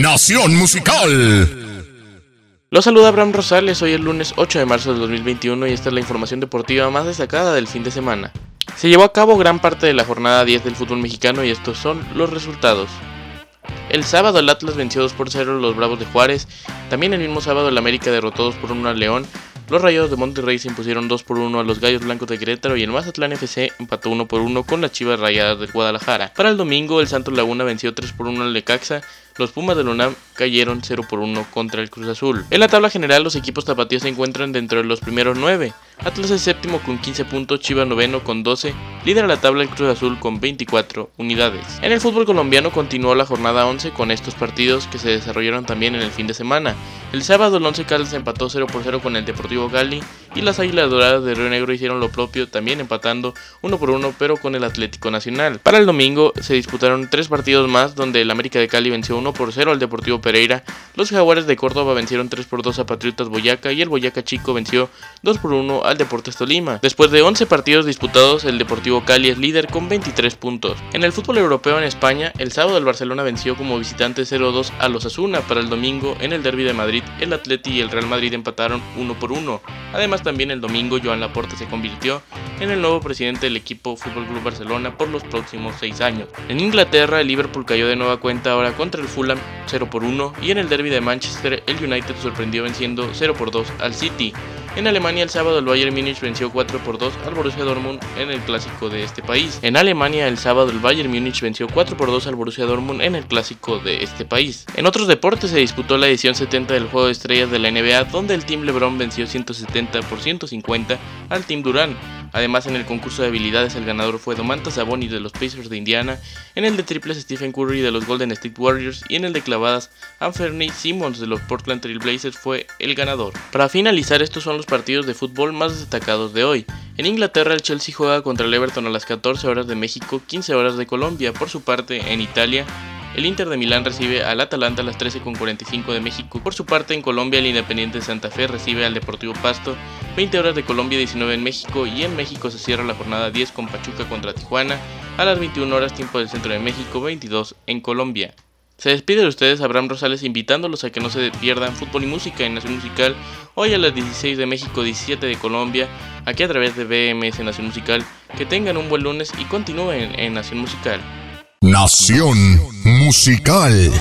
Nación Musical. Los saluda Abraham Rosales, hoy es el lunes 8 de marzo del 2021 y esta es la información deportiva más destacada del fin de semana. Se llevó a cabo gran parte de la jornada 10 del fútbol mexicano y estos son los resultados. El sábado el Atlas venció 2 por 0 a los Bravos de Juárez, también el mismo sábado el América derrotó 2 por 1 al León, los Rayados de Monterrey se impusieron 2 por 1 a los Gallos Blancos de Querétaro y el Mazatlán FC empató 1 por 1 con las Chivas Rayadas de Guadalajara. Para el domingo, el Santos Laguna venció 3 por 1 al Lecaxa, los Pumas de UNAM cayeron 0 por 1 contra el Cruz Azul. En la tabla general, los equipos tapatíos se encuentran dentro de los primeros 9. Atlas es séptimo con 15 puntos, Chivas noveno con 12, lidera la tabla el Cruz Azul con 24 unidades. En el fútbol colombiano continuó la jornada 11 con estos partidos que se desarrollaron también en el fin de semana. El sábado el 11 Caldas empató 0 por 0 con el Deportivo Gali y las Águilas Doradas de Río Negro hicieron lo propio también empatando 1 por 1 pero con el Atlético Nacional. Para el domingo se disputaron tres partidos más donde el América de Cali venció 1 por 0 al Deportivo Pereira, los Jaguares de Córdoba vencieron 3 por 2 a Patriotas Boyaca y el Boyaca Chico venció 2 por 1 al Deportes Tolima. Después de 11 partidos disputados, el Deportivo Cali es líder con 23 puntos. En el fútbol europeo en España, el sábado el Barcelona venció como visitante 0-2 a los Asuna. Para el domingo, en el Derby de Madrid, el Atleti y el Real Madrid empataron 1 por 1. Además, también el domingo, Joan Laporta se convirtió en el nuevo presidente del equipo Fútbol Club Barcelona por los próximos 6 años. En Inglaterra, el Liverpool cayó de nueva cuenta ahora contra el Fulham 0 por 1 y en el Derby de Manchester, el United sorprendió venciendo 0 por 2 al City. En Alemania el sábado el Bayern Múnich venció 4 por 2 al Borussia Dortmund en el clásico de este país. En Alemania el sábado el Bayern Múnich venció 4 por 2 al Borussia Dortmund en el clásico de este país. En otros deportes se disputó la edición 70 del Juego de Estrellas de la NBA donde el Team LeBron venció 170 por 150 al Team Durant. Además, en el concurso de habilidades el ganador fue Domantas Sabonis de los Pacers de Indiana, en el de triples Stephen Curry de los Golden State Warriors y en el de clavadas Anthony Simmons de los Portland Trail Blazers fue el ganador. Para finalizar, estos son los partidos de fútbol más destacados de hoy. En Inglaterra el Chelsea juega contra el Everton a las 14 horas de México, 15 horas de Colombia. Por su parte, en Italia, el Inter de Milán recibe al Atalanta a las 13.45 de México. Por su parte, en Colombia, el Independiente de Santa Fe recibe al Deportivo Pasto, 20 horas de Colombia, 19 en México. Y en México se cierra la jornada 10 con Pachuca contra Tijuana a las 21 horas, tiempo del centro de México, 22 en Colombia. Se despide de ustedes Abraham Rosales invitándolos a que no se pierdan fútbol y música en Nación Musical hoy a las 16 de México, 17 de Colombia, aquí a través de BMS Nación Musical. Que tengan un buen lunes y continúen en Nación Musical. Nación Musical.